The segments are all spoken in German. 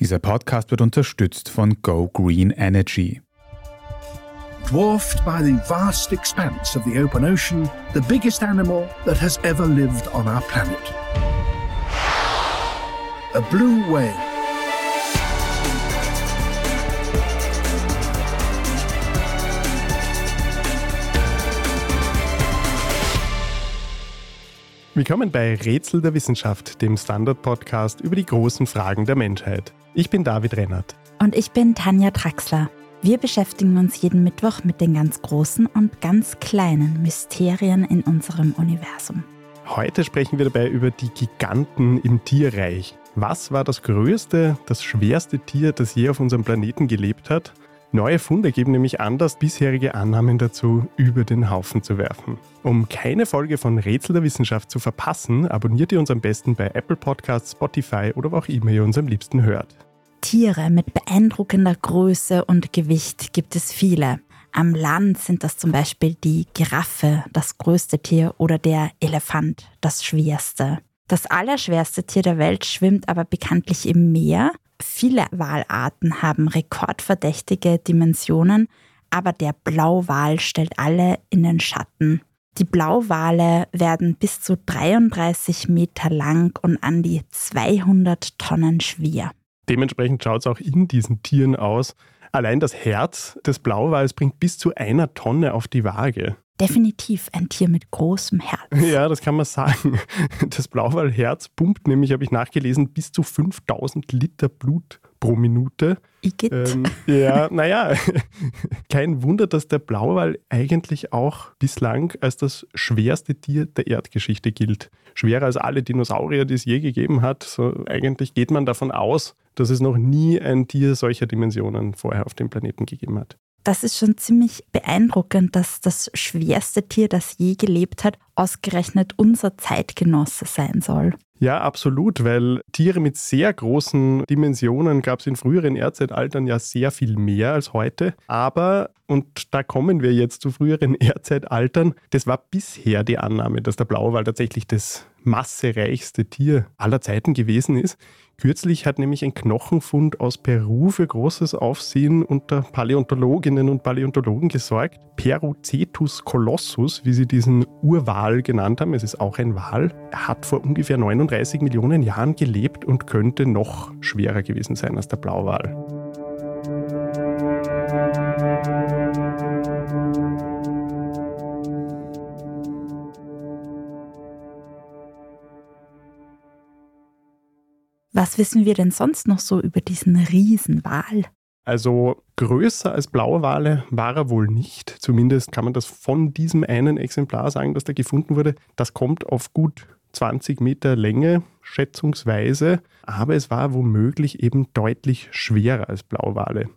Dieser Podcast wird unterstützt von Go Green Energy. Dwarfed by the vast expanse of the open ocean, the biggest animal that has ever lived on our planet. A blue whale. Willkommen bei Rätsel der Wissenschaft, dem Standard-Podcast über die großen Fragen der Menschheit. Ich bin David Rennert. Und ich bin Tanja Traxler. Wir beschäftigen uns jeden Mittwoch mit den ganz großen und ganz kleinen Mysterien in unserem Universum. Heute sprechen wir dabei über die Giganten im Tierreich. Was war das größte, das schwerste Tier, das je auf unserem Planeten gelebt hat? Neue Funde geben nämlich an, das bisherige Annahmen dazu über den Haufen zu werfen. Um keine Folge von Rätsel der Wissenschaft zu verpassen, abonniert ihr uns am besten bei Apple Podcasts, Spotify oder wo auch immer ihr uns am liebsten hört. Tiere mit beeindruckender Größe und Gewicht gibt es viele. Am Land sind das zum Beispiel die Giraffe, das größte Tier, oder der Elefant, das schwerste. Das allerschwerste Tier der Welt schwimmt aber bekanntlich im Meer Viele Walarten haben rekordverdächtige Dimensionen, aber der Blauwal stellt alle in den Schatten. Die Blauwale werden bis zu 33 Meter lang und an die 200 Tonnen schwer. Dementsprechend schaut es auch in diesen Tieren aus. Allein das Herz des Blauwals bringt bis zu einer Tonne auf die Waage definitiv ein Tier mit großem Herz. Ja, das kann man sagen. Das Blauwalherz pumpt nämlich, habe ich nachgelesen, bis zu 5000 Liter Blut pro Minute. Igitt. Ähm, ja, naja, kein Wunder, dass der Blauwal eigentlich auch bislang als das schwerste Tier der Erdgeschichte gilt. Schwerer als alle Dinosaurier, die es je gegeben hat. So, eigentlich geht man davon aus, dass es noch nie ein Tier solcher Dimensionen vorher auf dem Planeten gegeben hat das ist schon ziemlich beeindruckend, dass das schwerste Tier, das je gelebt hat, ausgerechnet unser Zeitgenosse sein soll. Ja, absolut, weil Tiere mit sehr großen Dimensionen gab es in früheren Erdzeitaltern ja sehr viel mehr als heute. Aber, und da kommen wir jetzt zu früheren Erdzeitaltern, das war bisher die Annahme, dass der Blauwal tatsächlich das massereichste Tier aller Zeiten gewesen ist. Kürzlich hat nämlich ein Knochenfund aus Peru für großes Aufsehen unter Paläontologinnen und Paläontologen gesorgt. Perucetus colossus, wie sie diesen Urwal genannt haben, es ist auch ein Wal, hat vor ungefähr 39 Millionen Jahren gelebt und könnte noch schwerer gewesen sein als der Blauwal. Was wissen wir denn sonst noch so über diesen Riesenwal? Also größer als blaue Wale war er wohl nicht. Zumindest kann man das von diesem einen Exemplar sagen, das da gefunden wurde. Das kommt auf gut 20 Meter Länge, schätzungsweise. Aber es war womöglich eben deutlich schwerer als Blauwale.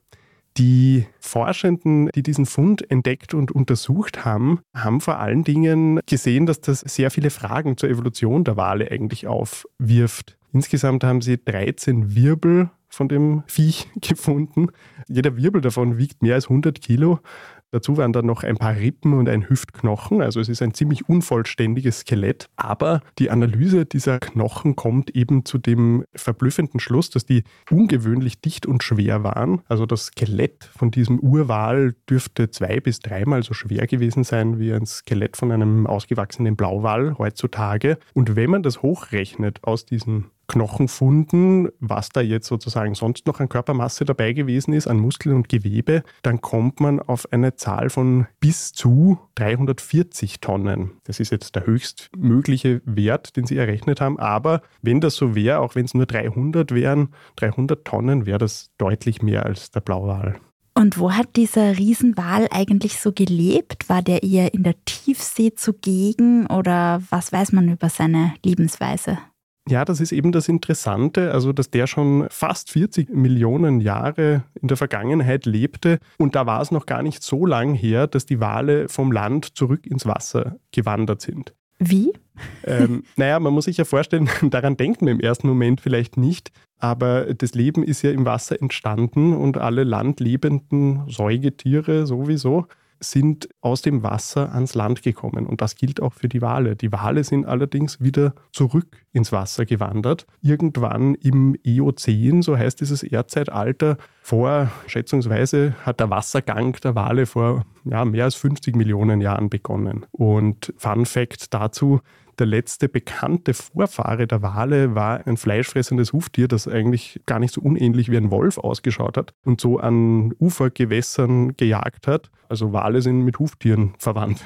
Die Forschenden, die diesen Fund entdeckt und untersucht haben, haben vor allen Dingen gesehen, dass das sehr viele Fragen zur Evolution der Wale eigentlich aufwirft. Insgesamt haben sie 13 Wirbel von dem Viech gefunden. Jeder Wirbel davon wiegt mehr als 100 Kilo. Dazu waren dann noch ein paar Rippen und ein Hüftknochen. Also es ist ein ziemlich unvollständiges Skelett. Aber die Analyse dieser Knochen kommt eben zu dem verblüffenden Schluss, dass die ungewöhnlich dicht und schwer waren. Also das Skelett von diesem Urwal dürfte zwei bis dreimal so schwer gewesen sein wie ein Skelett von einem ausgewachsenen Blauwal heutzutage. Und wenn man das hochrechnet aus diesen Knochenfunden, was da jetzt sozusagen sonst noch an Körpermasse dabei gewesen ist, an Muskeln und Gewebe, dann kommt man auf eine Zahl von bis zu 340 Tonnen. Das ist jetzt der höchstmögliche Wert, den Sie errechnet haben. Aber wenn das so wäre, auch wenn es nur 300 wären, 300 Tonnen, wäre das deutlich mehr als der Blauwal. Und wo hat dieser Riesenwal eigentlich so gelebt? War der eher in der Tiefsee zugegen oder was weiß man über seine Lebensweise? Ja, das ist eben das Interessante, also dass der schon fast 40 Millionen Jahre in der Vergangenheit lebte und da war es noch gar nicht so lang her, dass die Wale vom Land zurück ins Wasser gewandert sind. Wie? Ähm, naja, man muss sich ja vorstellen, daran denkt man im ersten Moment vielleicht nicht, aber das Leben ist ja im Wasser entstanden und alle landlebenden Säugetiere sowieso sind aus dem Wasser ans Land gekommen. Und das gilt auch für die Wale. Die Wale sind allerdings wieder zurück ins Wasser gewandert. Irgendwann im Eozän, so heißt dieses Erdzeitalter, vor schätzungsweise hat der Wassergang der Wale vor ja, mehr als 50 Millionen Jahren begonnen. Und Fun Fact dazu, der letzte bekannte Vorfahre der Wale war ein fleischfressendes Huftier, das eigentlich gar nicht so unähnlich wie ein Wolf ausgeschaut hat und so an Ufergewässern gejagt hat. Also Wale sind mit Huftieren verwandt.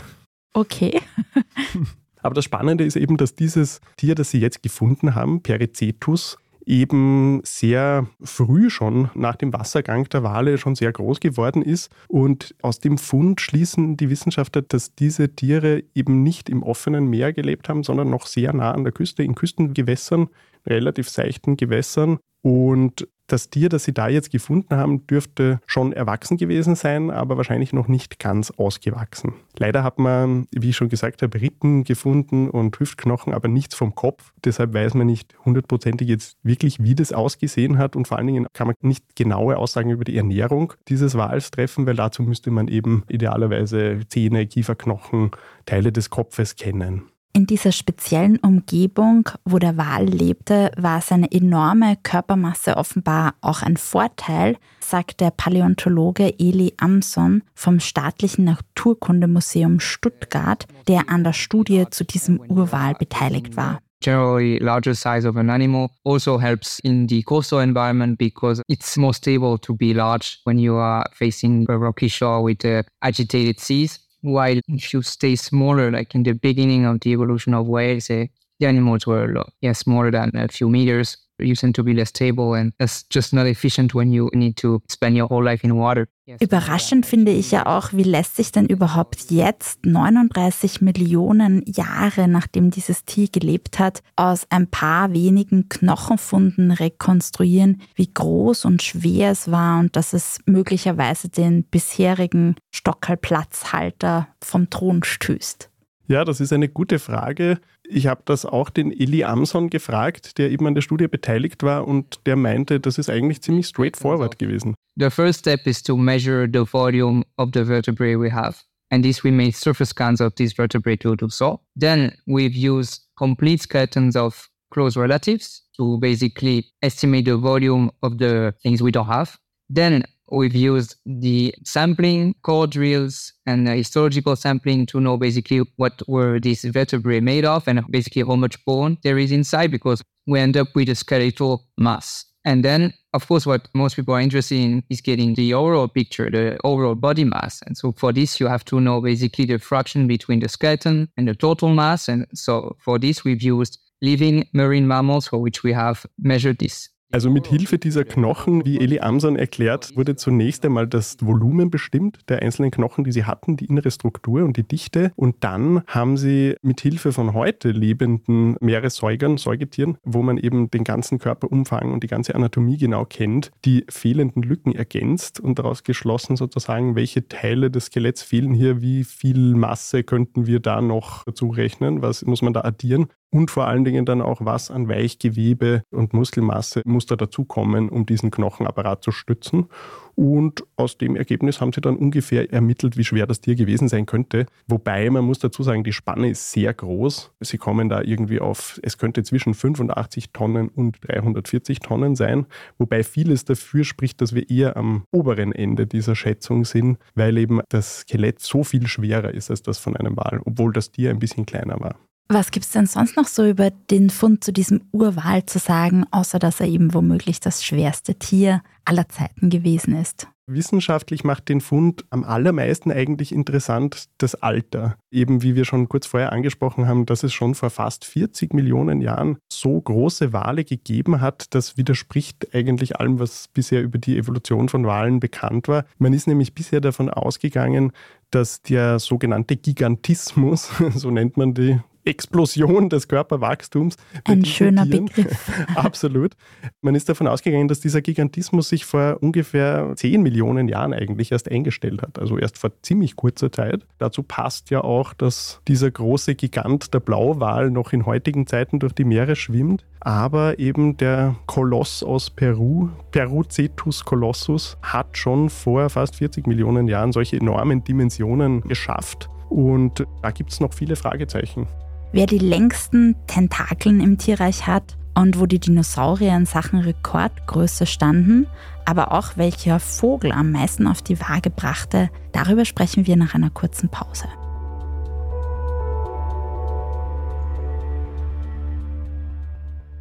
Okay. Aber das Spannende ist eben, dass dieses Tier, das sie jetzt gefunden haben, Pericetus, eben sehr früh schon nach dem Wassergang der Wale schon sehr groß geworden ist. Und aus dem Fund schließen die Wissenschaftler, dass diese Tiere eben nicht im offenen Meer gelebt haben, sondern noch sehr nah an der Küste, in Küstengewässern, relativ seichten Gewässern. Und das Tier, das sie da jetzt gefunden haben, dürfte schon erwachsen gewesen sein, aber wahrscheinlich noch nicht ganz ausgewachsen. Leider hat man, wie ich schon gesagt habe, Rippen gefunden und Hüftknochen, aber nichts vom Kopf. Deshalb weiß man nicht hundertprozentig jetzt wirklich, wie das ausgesehen hat und vor allen Dingen kann man nicht genaue Aussagen über die Ernährung dieses Wals treffen, weil dazu müsste man eben idealerweise Zähne, Kieferknochen, Teile des Kopfes kennen. In dieser speziellen Umgebung, wo der Wal lebte, war seine enorme Körpermasse offenbar auch ein Vorteil, sagt der Paläontologe Eli Amson vom Staatlichen Naturkundemuseum Stuttgart, der an der Studie zu diesem Urwal beteiligt war. generally larger size of an animal also helps in the coastal environment because it's more stable to be large when you are facing a rocky shore with uh, agitated seas. While if you stay smaller, like in the beginning of the evolution of whales, uh, the animals were yeah, smaller than a few meters. You tend to be less stable and that's just not efficient when you need to spend your whole life in water. Überraschend finde ich ja auch, wie lässt sich denn überhaupt jetzt, 39 Millionen Jahre nachdem dieses Tier gelebt hat, aus ein paar wenigen Knochenfunden rekonstruieren, wie groß und schwer es war und dass es möglicherweise den bisherigen Stockerplatzhalter vom Thron stößt. Ja, das ist eine gute Frage. Ich habe das auch den Eli Amson gefragt, der eben an der Studie beteiligt war und der meinte, das ist eigentlich ziemlich straightforward gewesen. The first step is to measure the volume of the vertebrae we have. And this we made surface scans of these vertebrae to do so. Then we've used complete skeletons of close relatives to basically estimate the volume of the things we don't have. Then We've used the sampling core drills and histological sampling to know basically what were these vertebrae made of and basically how much bone there is inside because we end up with a skeletal mass. And then, of course, what most people are interested in is getting the overall picture, the overall body mass. And so for this, you have to know basically the fraction between the skeleton and the total mass. And so for this, we've used living marine mammals for which we have measured this Also mit Hilfe dieser Knochen, wie Eli Amson erklärt, wurde zunächst einmal das Volumen bestimmt der einzelnen Knochen, die sie hatten, die innere Struktur und die Dichte. Und dann haben sie mit Hilfe von heute lebenden Meeressäugern, Säugetieren, wo man eben den ganzen Körperumfang und die ganze Anatomie genau kennt, die fehlenden Lücken ergänzt und daraus geschlossen sozusagen, welche Teile des Skeletts fehlen hier, wie viel Masse könnten wir da noch dazu rechnen, was muss man da addieren und vor allen Dingen dann auch, was an Weichgewebe und Muskelmasse muss da dazukommen, um diesen Knochenapparat zu stützen. Und aus dem Ergebnis haben sie dann ungefähr ermittelt, wie schwer das Tier gewesen sein könnte. Wobei man muss dazu sagen, die Spanne ist sehr groß. Sie kommen da irgendwie auf, es könnte zwischen 85 Tonnen und 340 Tonnen sein. Wobei vieles dafür spricht, dass wir eher am oberen Ende dieser Schätzung sind, weil eben das Skelett so viel schwerer ist als das von einem Wal, obwohl das Tier ein bisschen kleiner war. Was gibt es denn sonst noch so über den Fund zu diesem Urwal zu sagen, außer dass er eben womöglich das schwerste Tier aller Zeiten gewesen ist? Wissenschaftlich macht den Fund am allermeisten eigentlich interessant das Alter. Eben wie wir schon kurz vorher angesprochen haben, dass es schon vor fast 40 Millionen Jahren so große Wale gegeben hat, das widerspricht eigentlich allem, was bisher über die Evolution von Walen bekannt war. Man ist nämlich bisher davon ausgegangen, dass der sogenannte Gigantismus, so nennt man die Explosion des Körperwachstums. Ein schöner Begriff. Absolut. Man ist davon ausgegangen, dass dieser Gigantismus sich vor ungefähr 10 Millionen Jahren eigentlich erst eingestellt hat, also erst vor ziemlich kurzer Zeit. Dazu passt ja auch, dass dieser große Gigant der Blauwal noch in heutigen Zeiten durch die Meere schwimmt. Aber eben der Koloss aus Peru, Perucetus colossus, hat schon vor fast 40 Millionen Jahren solche enormen Dimensionen geschafft. Und da gibt es noch viele Fragezeichen. Wer die längsten Tentakeln im Tierreich hat und wo die Dinosaurier in Sachen Rekordgröße standen, aber auch welcher Vogel am meisten auf die Waage brachte, darüber sprechen wir nach einer kurzen Pause.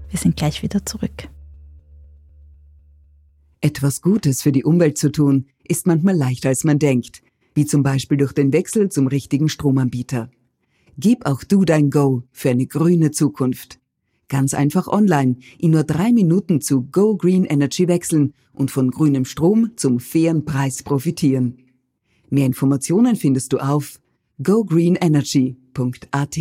Wir sind gleich wieder zurück. Etwas Gutes für die Umwelt zu tun, ist manchmal leichter als man denkt, wie zum Beispiel durch den Wechsel zum richtigen Stromanbieter. Gib auch du dein Go für eine grüne Zukunft. Ganz einfach online in nur drei Minuten zu Go Green Energy wechseln und von grünem Strom zum fairen Preis profitieren. Mehr Informationen findest du auf gogreenenergy.at.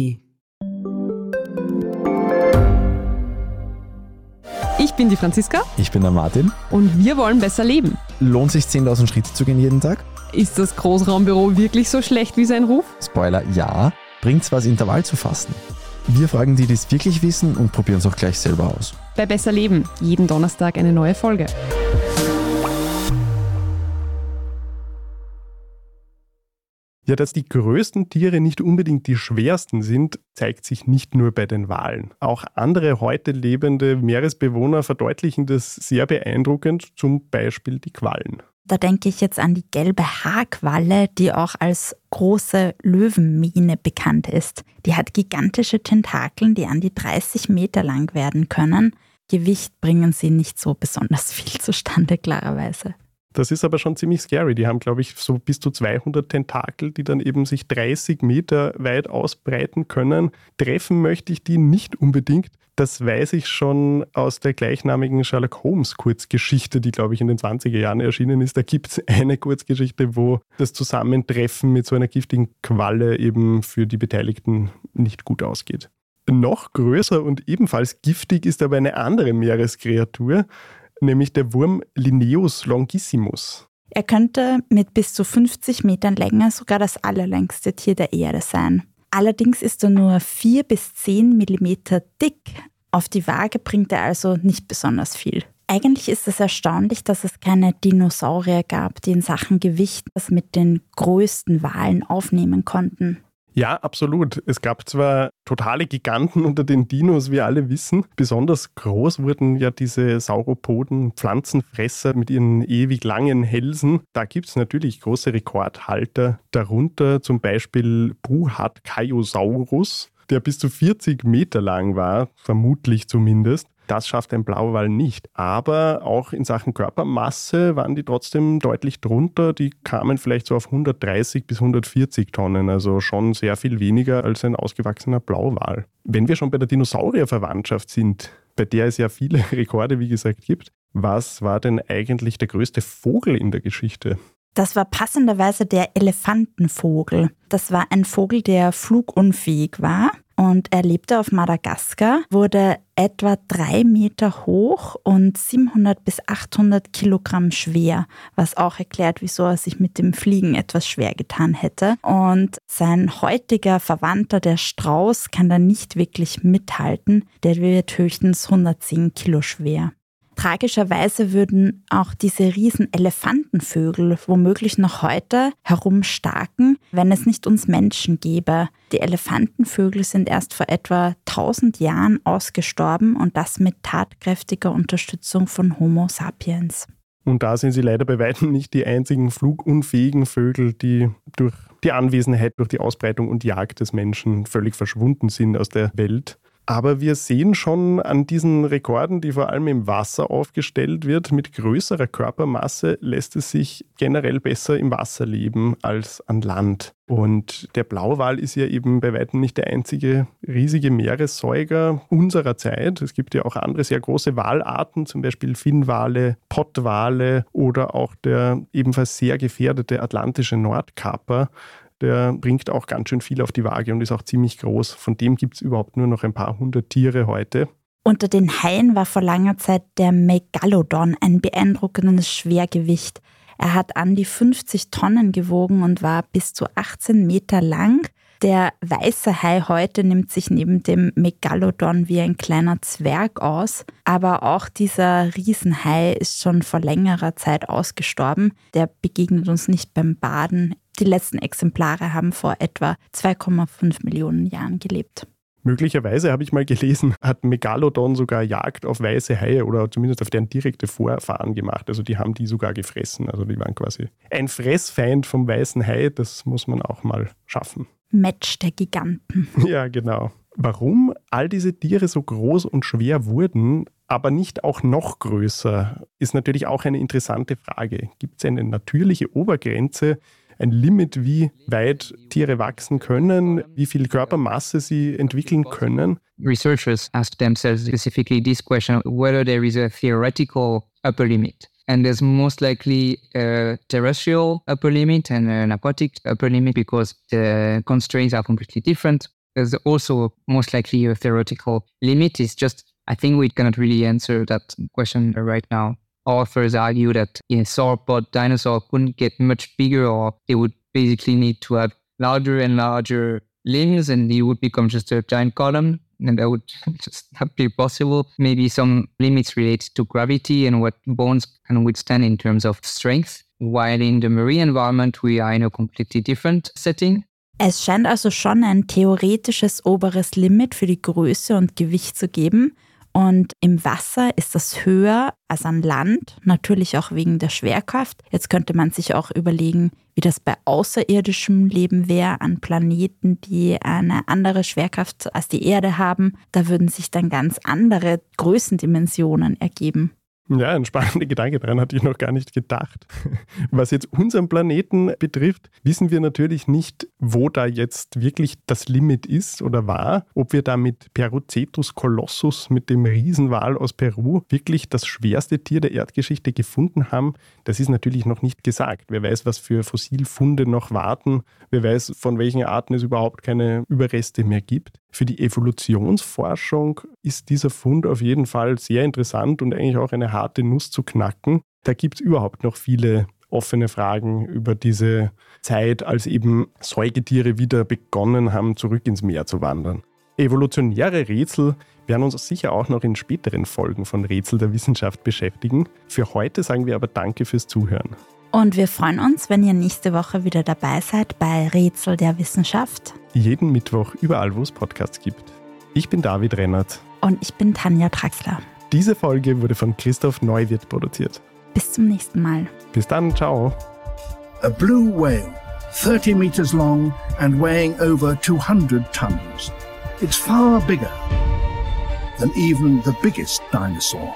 Ich bin die Franziska. Ich bin der Martin. Und wir wollen besser leben. Lohnt sich 10.000 Schritte zu gehen jeden Tag? Ist das Großraumbüro wirklich so schlecht wie sein Ruf? Spoiler, ja. Bringt's was, Intervall zu fasten? Wir fragen die, die es wirklich wissen und probieren es auch gleich selber aus. Bei Besser Leben, jeden Donnerstag eine neue Folge. Ja, dass die größten Tiere nicht unbedingt die schwersten sind, zeigt sich nicht nur bei den Walen. Auch andere heute lebende Meeresbewohner verdeutlichen das sehr beeindruckend, zum Beispiel die Quallen. Da denke ich jetzt an die gelbe Haarqualle, die auch als große Löwenmähne bekannt ist. Die hat gigantische Tentakeln, die an die 30 Meter lang werden können. Gewicht bringen sie nicht so besonders viel zustande, klarerweise. Das ist aber schon ziemlich scary. Die haben, glaube ich, so bis zu 200 Tentakel, die dann eben sich 30 Meter weit ausbreiten können. Treffen möchte ich die nicht unbedingt. Das weiß ich schon aus der gleichnamigen Sherlock Holmes Kurzgeschichte, die, glaube ich, in den 20er Jahren erschienen ist. Da gibt es eine Kurzgeschichte, wo das Zusammentreffen mit so einer giftigen Qualle eben für die Beteiligten nicht gut ausgeht. Noch größer und ebenfalls giftig ist aber eine andere Meereskreatur, nämlich der Wurm Linnaeus longissimus. Er könnte mit bis zu 50 Metern Länge sogar das allerlängste Tier der Erde sein. Allerdings ist er nur 4 bis 10 Millimeter dick. Auf die Waage bringt er also nicht besonders viel. Eigentlich ist es erstaunlich, dass es keine Dinosaurier gab, die in Sachen Gewicht das mit den größten Walen aufnehmen konnten. Ja, absolut. Es gab zwar totale Giganten unter den Dinos, wie alle wissen. Besonders groß wurden ja diese Sauropoden, Pflanzenfresser mit ihren ewig langen Hälsen. Da gibt es natürlich große Rekordhalter, darunter zum Beispiel Buhat Kaiosaurus, der bis zu 40 Meter lang war, vermutlich zumindest. Das schafft ein Blauwal nicht. Aber auch in Sachen Körpermasse waren die trotzdem deutlich drunter. Die kamen vielleicht so auf 130 bis 140 Tonnen, also schon sehr viel weniger als ein ausgewachsener Blauwal. Wenn wir schon bei der Dinosaurierverwandtschaft sind, bei der es ja viele Rekorde, wie gesagt, gibt, was war denn eigentlich der größte Vogel in der Geschichte? Das war passenderweise der Elefantenvogel. Das war ein Vogel, der flugunfähig war und er lebte auf Madagaskar, wurde etwa drei Meter hoch und 700 bis 800 Kilogramm schwer, was auch erklärt, wieso er sich mit dem Fliegen etwas schwer getan hätte. Und sein heutiger Verwandter, der Strauß, kann da nicht wirklich mithalten. Der wird höchstens 110 Kilo schwer. Tragischerweise würden auch diese riesen Elefantenvögel womöglich noch heute herumstarken, wenn es nicht uns Menschen gäbe. Die Elefantenvögel sind erst vor etwa 1000 Jahren ausgestorben und das mit tatkräftiger Unterstützung von Homo sapiens. Und da sind sie leider bei weitem nicht die einzigen flugunfähigen Vögel, die durch die Anwesenheit, durch die Ausbreitung und Jagd des Menschen völlig verschwunden sind aus der Welt. Aber wir sehen schon an diesen Rekorden, die vor allem im Wasser aufgestellt wird, mit größerer Körpermasse lässt es sich generell besser im Wasser leben als an Land. Und der Blauwal ist ja eben bei weitem nicht der einzige riesige Meeressäuger unserer Zeit. Es gibt ja auch andere sehr große Walarten, zum Beispiel Finnwale, Pottwale oder auch der ebenfalls sehr gefährdete atlantische Nordkaper der bringt auch ganz schön viel auf die Waage und ist auch ziemlich groß. Von dem gibt es überhaupt nur noch ein paar hundert Tiere heute. Unter den Haien war vor langer Zeit der Megalodon ein beeindruckendes Schwergewicht. Er hat an die 50 Tonnen gewogen und war bis zu 18 Meter lang. Der weiße Hai heute nimmt sich neben dem Megalodon wie ein kleiner Zwerg aus, aber auch dieser Riesenhai ist schon vor längerer Zeit ausgestorben. Der begegnet uns nicht beim Baden. Die letzten Exemplare haben vor etwa 2,5 Millionen Jahren gelebt. Möglicherweise habe ich mal gelesen, hat Megalodon sogar Jagd auf weiße Haie oder zumindest auf deren direkte Vorfahren gemacht. Also die haben die sogar gefressen. Also die waren quasi ein Fressfeind vom weißen Hai. Das muss man auch mal schaffen. Match der Giganten. Ja, genau. Warum all diese Tiere so groß und schwer wurden, aber nicht auch noch größer, ist natürlich auch eine interessante Frage. Gibt es eine natürliche Obergrenze, ein Limit, wie weit Tiere wachsen können, wie viel Körpermasse sie entwickeln können? Researchers ask themselves specifically this question whether there is a theoretical upper limit. And there's most likely a terrestrial upper limit and an aquatic upper limit because the constraints are completely different. There's also most likely a theoretical limit. It's just, I think we cannot really answer that question right now. Authors argue that a sauropod dinosaur couldn't get much bigger or they would basically need to have larger and larger limbs and he would become just a giant column and that would just not be possible. Maybe some limits related to gravity and what bones can withstand in terms of strength. While in the marine environment, we are in a completely different setting. Es scheint also schon ein theoretisches oberes Limit für die Größe und Gewicht zu geben. Und im Wasser ist das höher als an Land, natürlich auch wegen der Schwerkraft. Jetzt könnte man sich auch überlegen, wie das bei außerirdischem Leben wäre, an Planeten, die eine andere Schwerkraft als die Erde haben. Da würden sich dann ganz andere Größendimensionen ergeben. Ja, ein spannender Gedanke, daran hatte ich noch gar nicht gedacht. Was jetzt unseren Planeten betrifft, wissen wir natürlich nicht, wo da jetzt wirklich das Limit ist oder war. Ob wir da mit Perocetus colossus, mit dem Riesenwal aus Peru, wirklich das schwerste Tier der Erdgeschichte gefunden haben, das ist natürlich noch nicht gesagt. Wer weiß, was für Fossilfunde noch warten. Wer weiß, von welchen Arten es überhaupt keine Überreste mehr gibt. Für die Evolutionsforschung ist dieser Fund auf jeden Fall sehr interessant und eigentlich auch eine harte Nuss zu knacken. Da gibt es überhaupt noch viele offene Fragen über diese Zeit, als eben Säugetiere wieder begonnen haben, zurück ins Meer zu wandern. Evolutionäre Rätsel werden uns sicher auch noch in späteren Folgen von Rätsel der Wissenschaft beschäftigen. Für heute sagen wir aber Danke fürs Zuhören. Und wir freuen uns, wenn ihr nächste Woche wieder dabei seid bei Rätsel der Wissenschaft. Jeden Mittwoch überall, wo es Podcasts gibt. Ich bin David Rennert. Und ich bin Tanja Traxler. Diese Folge wurde von Christoph Neuwirth produziert. Bis zum nächsten Mal. Bis dann, ciao. A blue whale, 30 meters long and weighing over 200 tons. It's far bigger than even the biggest dinosaur.